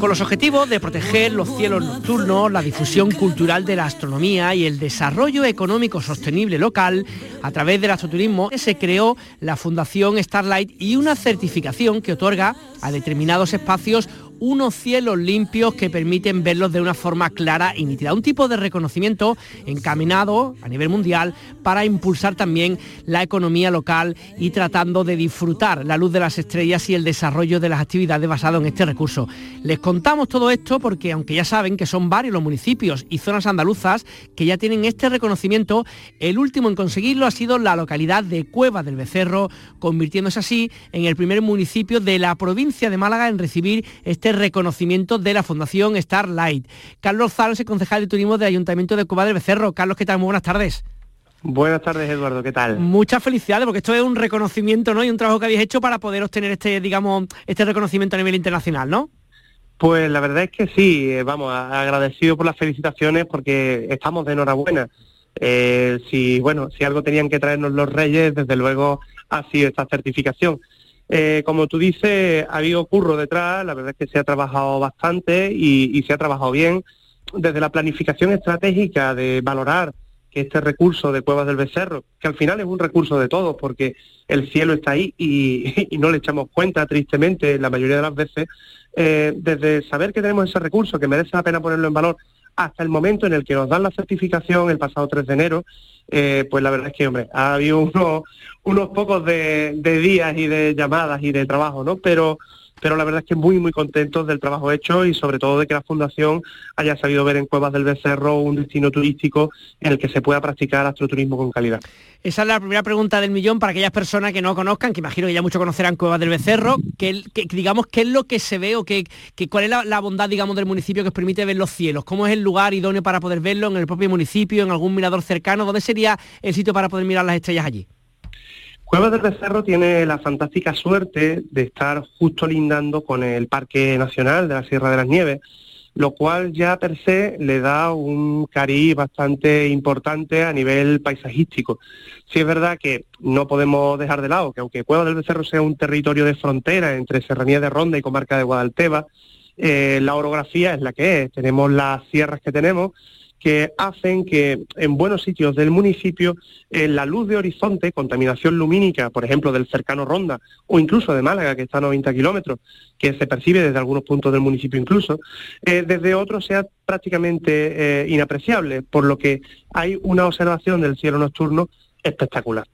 Con los objetivos de proteger los cielos nocturnos, la difusión cultural de la astronomía y el desarrollo económico sostenible local, a través del astroturismo se creó la Fundación Starlight y una certificación que otorga a determinados espacios unos cielos limpios que permiten verlos de una forma clara y nítida. Un tipo de reconocimiento encaminado a nivel mundial para impulsar también la economía local y tratando de disfrutar la luz de las estrellas y el desarrollo de las actividades basado en este recurso. Les contamos todo esto porque aunque ya saben que son varios los municipios y zonas andaluzas que ya tienen este reconocimiento, el último en conseguirlo ha sido la localidad de Cueva del Becerro, convirtiéndose así en el primer municipio de la provincia de Málaga en recibir este este reconocimiento de la Fundación Starlight. Carlos Zalos, el concejal de turismo del Ayuntamiento de Cuba del Becerro. Carlos, ¿qué tal? Muy buenas tardes. Buenas tardes, Eduardo, ¿qué tal? Muchas felicidades, porque esto es un reconocimiento, ¿no? Y un trabajo que habéis hecho para poder obtener este, digamos, este reconocimiento a nivel internacional, ¿no? Pues la verdad es que sí, eh, vamos, agradecido por las felicitaciones porque estamos de enhorabuena. Eh, si, bueno, si algo tenían que traernos los reyes, desde luego ha sido esta certificación. Eh, como tú dices, ha habido curro detrás, la verdad es que se ha trabajado bastante y, se ha trabajado bien. Desde la planificación estratégica de valorar que este recurso de Cuevas del Becerro, que al final es un recurso de todos, porque el cielo está ahí y, no le echamos cuenta, tristemente, la mayoría de las veces, eh, desde saber que tenemos ese recurso, que merece la pena ponerlo en valor, hasta el momento en el que nos dan la certificación, el pasado 3 de enero, eh, pues la verdad es que, hombre, ha habido unos, unos pocos de, días y de llamadas y de trabajo, ¿no? Pero pero la verdad es que muy, muy contentos del trabajo hecho y sobre todo de que la Fundación haya sabido ver en Cuevas del Becerro un destino turístico en el que se pueda practicar astroturismo con calidad. Esa es la primera pregunta del millón para aquellas personas que no conozcan, que imagino que ya muchos conocerán Cuevas del Becerro, que, digamos, ¿qué es lo que se ve o que, cuál es la, bondad, digamos, del municipio que os permite ver los cielos? ¿Cómo es el lugar idóneo para poder verlo en el propio municipio, en algún mirador cercano? ¿Dónde sería el sitio para poder mirar las estrellas allí? Cuevas del Becerro tiene la fantástica suerte de estar justo lindando con el Parque Nacional de la Sierra de las Nieves, lo cual ya per se le da un cariz bastante importante a nivel paisajístico. Sí es verdad que no podemos dejar de lado que aunque Cuevas del Becerro sea un territorio de frontera entre Serranía de Ronda y comarca de Guadalteba, eh, la orografía es la que es. Tenemos las sierras que tenemos, que hacen que en buenos sitios del municipio eh, la luz de horizonte, contaminación lumínica, por ejemplo, del cercano Ronda o incluso de Málaga, que está a 90 kilómetros, que se percibe desde algunos puntos del municipio incluso, eh, desde otros sea prácticamente eh, inapreciable, por lo que hay una observación del cielo nocturno espectacular.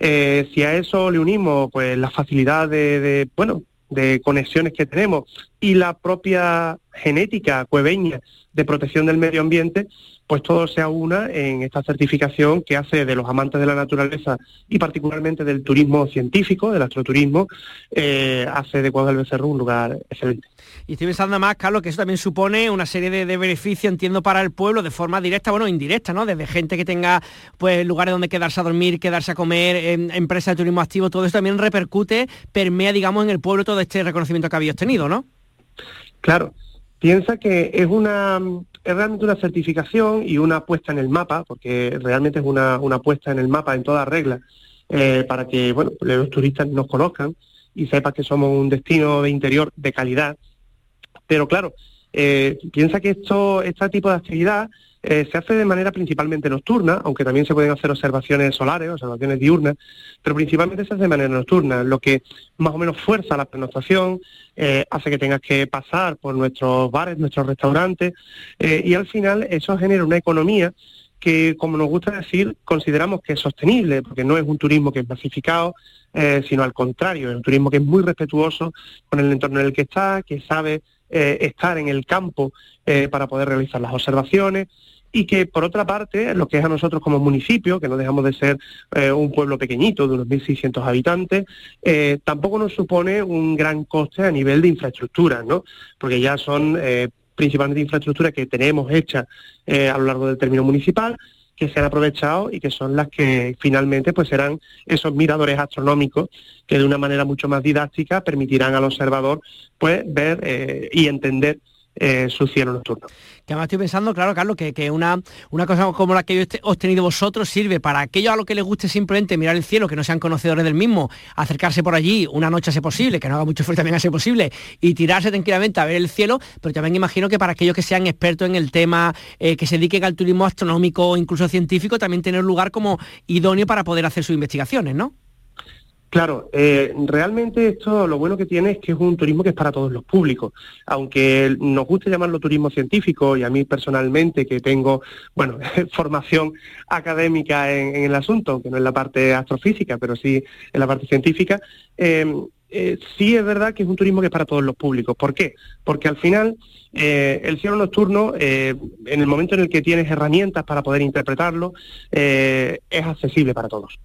si a eso le unimos pues la facilidad de, bueno, de conexiones que tenemos y la propia genética cueveña de protección del medio ambiente, pues todo se aúna en esta certificación que hace de los amantes de la naturaleza y particularmente del turismo científico, del astroturismo, eh, hace de Cuadro del Becerro un lugar excelente. Y estoy pensando más, Carlos, que eso también supone una serie de, beneficios, entiendo, para el pueblo de forma directa, bueno, indirecta, ¿no? Desde gente que tenga pues lugares donde quedarse a dormir, quedarse a comer, em, empresas de turismo activo, todo eso también repercute, permea, digamos, en el pueblo todo este reconocimiento que habéis obtenido, ¿no? Claro, piensa que es una es realmente una certificación y una puesta en el mapa, porque realmente es una, una puesta en el mapa en todas reglas, eh, para que bueno, los turistas nos conozcan y sepan que somos un destino de interior de calidad. Pero claro, eh, piensa que esto, este tipo de actividad eh, se hace de manera principalmente nocturna, aunque también se pueden hacer observaciones solares, observaciones diurnas, pero principalmente se hace de manera nocturna, lo que más o menos fuerza la pernoctación, eh, hace que tengas que pasar por nuestros bares, nuestros restaurantes, y al final eso genera una economía que, como nos gusta decir, consideramos que es sostenible, porque no es un turismo que es masificado, sino al contrario, es un turismo que es muy respetuoso con el entorno en el que está, que sabe estar en el campo para poder realizar las observaciones, y que por otra parte, lo que es a nosotros como municipio, que no dejamos de ser eh, un pueblo pequeñito de unos 1.600 habitantes, eh, tampoco nos supone un gran coste a nivel de infraestructura, ¿no? Porque ya son eh, principalmente infraestructuras que tenemos hechas a lo largo del término municipal, que se han aprovechado y que son las que finalmente pues serán esos miradores astronómicos que de una manera mucho más didáctica permitirán al observador pues ver y entender eh, su cielo nocturno. Que además estoy pensando, claro, Carlos, que, una, una cosa como la que os tenido vosotros sirve para aquellos a los que les guste simplemente mirar el cielo, que no sean conocedores del mismo, acercarse por allí una noche a ser posible, que no haga mucho frío también a ser posible, y tirarse tranquilamente a ver el cielo, pero también imagino que para aquellos que sean expertos en el tema, eh, que se dediquen al turismo astronómico o incluso científico, también tener lugar como idóneo para poder hacer sus investigaciones, ¿no? Claro, eh, realmente esto lo bueno que tiene es que es un turismo que es para todos los públicos. Aunque nos guste llamarlo turismo científico y a mí personalmente que tengo, bueno, formación académica en, el asunto, que no en la parte astrofísica, pero sí en la parte científica, em, eh, sí es verdad que es un turismo que es para todos los públicos. ¿Por qué? Porque al final eh, el cielo nocturno, en el momento en el que tienes herramientas para poder interpretarlo, es accesible para todos.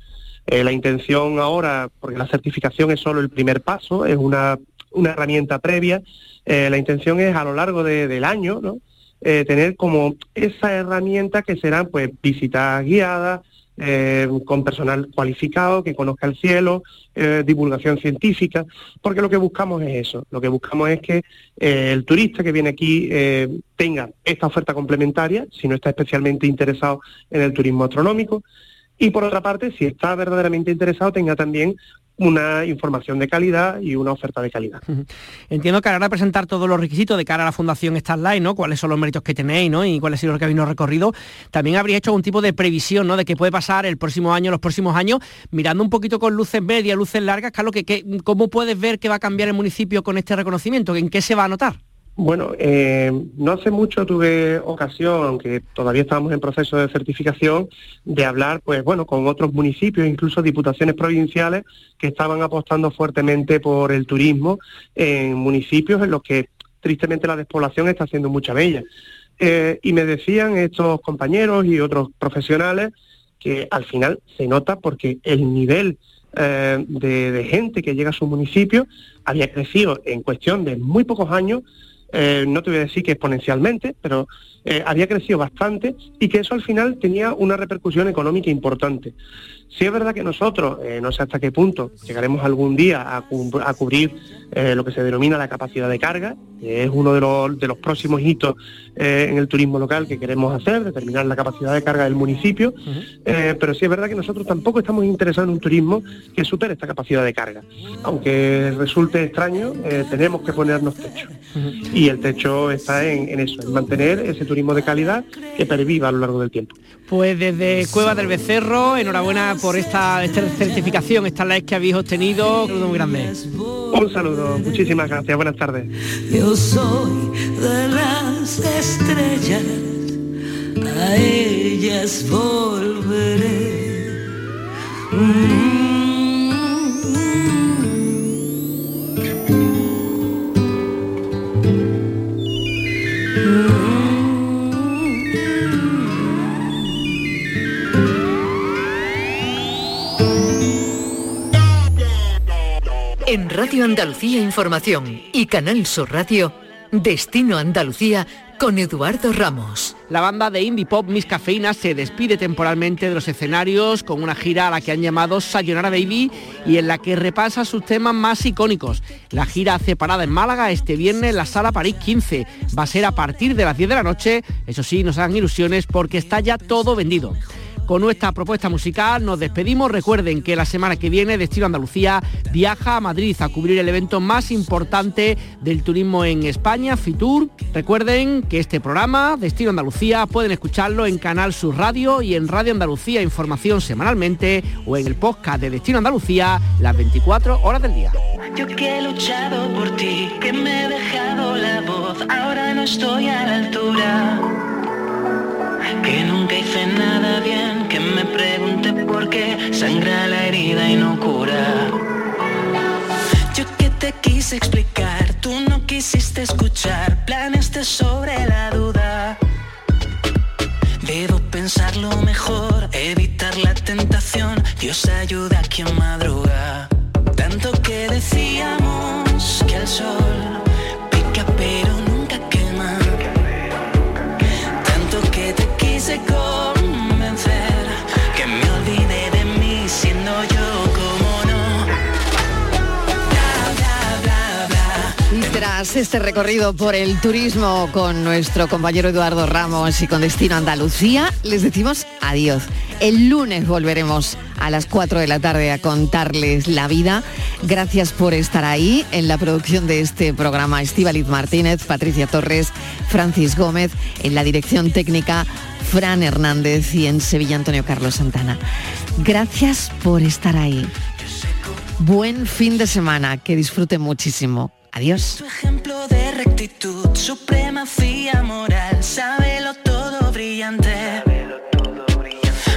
Eh, la intención ahora, porque la certificación es solo el primer paso, es una una herramienta previa. Eh, la intención es a lo largo del año. Eh, tener como esa herramienta que serán pues visitas guiadas, con personal cualificado que conozca el cielo, divulgación científica, porque lo que buscamos es eso, lo que buscamos es que el turista que viene aquí tenga esta oferta complementaria, si no está especialmente interesado en el turismo astronómico, y por otra parte, si está verdaderamente interesado, tenga también una información de calidad y una oferta de calidad. Entiendo que ahora presentar todos los requisitos de cara a la Fundación Starlight, ¿no? Cuáles son los méritos que tenéis, ¿no? Y cuál ha sido el camino recorrido. También habría hecho algún tipo de previsión, ¿no? De qué puede pasar el próximo año, los próximos años, mirando un poquito con luces medias, luces largas, Carlos, que, ¿cómo puedes ver que va a cambiar el municipio con este reconocimiento? ¿En qué se va a notar? Bueno, eh, no hace mucho tuve ocasión, aunque todavía estamos en proceso de certificación, de hablar, pues bueno, con otros municipios, incluso diputaciones provinciales, que estaban apostando fuertemente por el turismo en municipios en los que tristemente la despoblación está haciendo mucha bella. Eh, y me decían estos compañeros y otros profesionales que al final se nota porque el nivel eh, de gente que llega a su municipio había crecido en cuestión de muy pocos años eh, no te voy a decir que exponencialmente, pero eh, había crecido bastante y que eso al final tenía una repercusión económica importante. Sí es verdad que nosotros, eh, no sé hasta qué punto, llegaremos algún día a, cubrir lo que se denomina la capacidad de carga, es uno de los, próximos hitos en el turismo local que queremos hacer, determinar la capacidad de carga del municipio, pero sí es verdad que nosotros tampoco estamos interesados en un turismo que supere esta capacidad de carga. Aunque resulte extraño, tenemos que ponernos techo y el techo está en, eso, en mantener ese turismo de calidad que perviva a lo largo del tiempo. Pues desde Cueva del Becerro, enhorabuena por esta, certificación, esta la que habéis obtenido, un saludo muy grande. Un saludo, muchísimas gracias, buenas tardes. Soy de las estrellas, a ellas volveré. Mm. En Radio Andalucía Información y Canal Sur Radio, Destino Andalucía con Eduardo Ramos. La banda de indie pop Miss Cafeína se despide temporalmente de los escenarios con una gira a la que han llamado Sayonara Baby y en la que repasa sus temas más icónicos. La gira hace parada en Málaga este viernes en la Sala París 15. Va a ser a partir de las 10 de la noche. Eso sí, nos hagan ilusiones porque está ya todo vendido. Con nuestra propuesta musical nos despedimos. Recuerden que la semana que viene Destino Andalucía viaja a Madrid a cubrir el evento más importante del turismo en España, Fitur. Recuerden que este programa, Destino Andalucía, pueden escucharlo en Canal Sur Radio y en Radio Andalucía Información semanalmente o en el podcast de Destino Andalucía las 24 horas del día. Yo que he luchado por ti, que me he dejado la voz, ahora no estoy a la altura que nunca hice nada bien, que me pregunte por qué sangra la herida y no cura. Yo que te quise explicar, tú no quisiste escuchar, planes de sobre la duda. Debo pensarlo mejor, evitar la tentación, Dios ayuda a quien madruga. Tanto que decíamos que el sol este recorrido por el turismo con nuestro compañero Eduardo Ramos y con Destino Andalucía, les decimos adiós. El lunes volveremos a las 4 de la tarde a contarles la vida. Gracias por estar ahí en la producción de este programa. Estíbaliz Martínez, Patricia Torres, Francis Gómez, en la dirección técnica Fran Hernández y en Sevilla Antonio Carlos Santana. Gracias por estar ahí. Buen fin de semana, que disfruten muchísimo. Adiós. Tu ejemplo de rectitud, supremacía moral, sábelo todo brillante.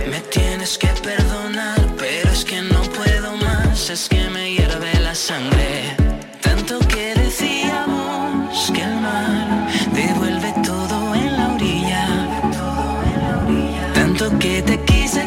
Me tienes que perdonar, pero es que no puedo más, es que me hierve la sangre. Tanto que decíamos que el mar devuelve todo en la orilla. Tanto que te quise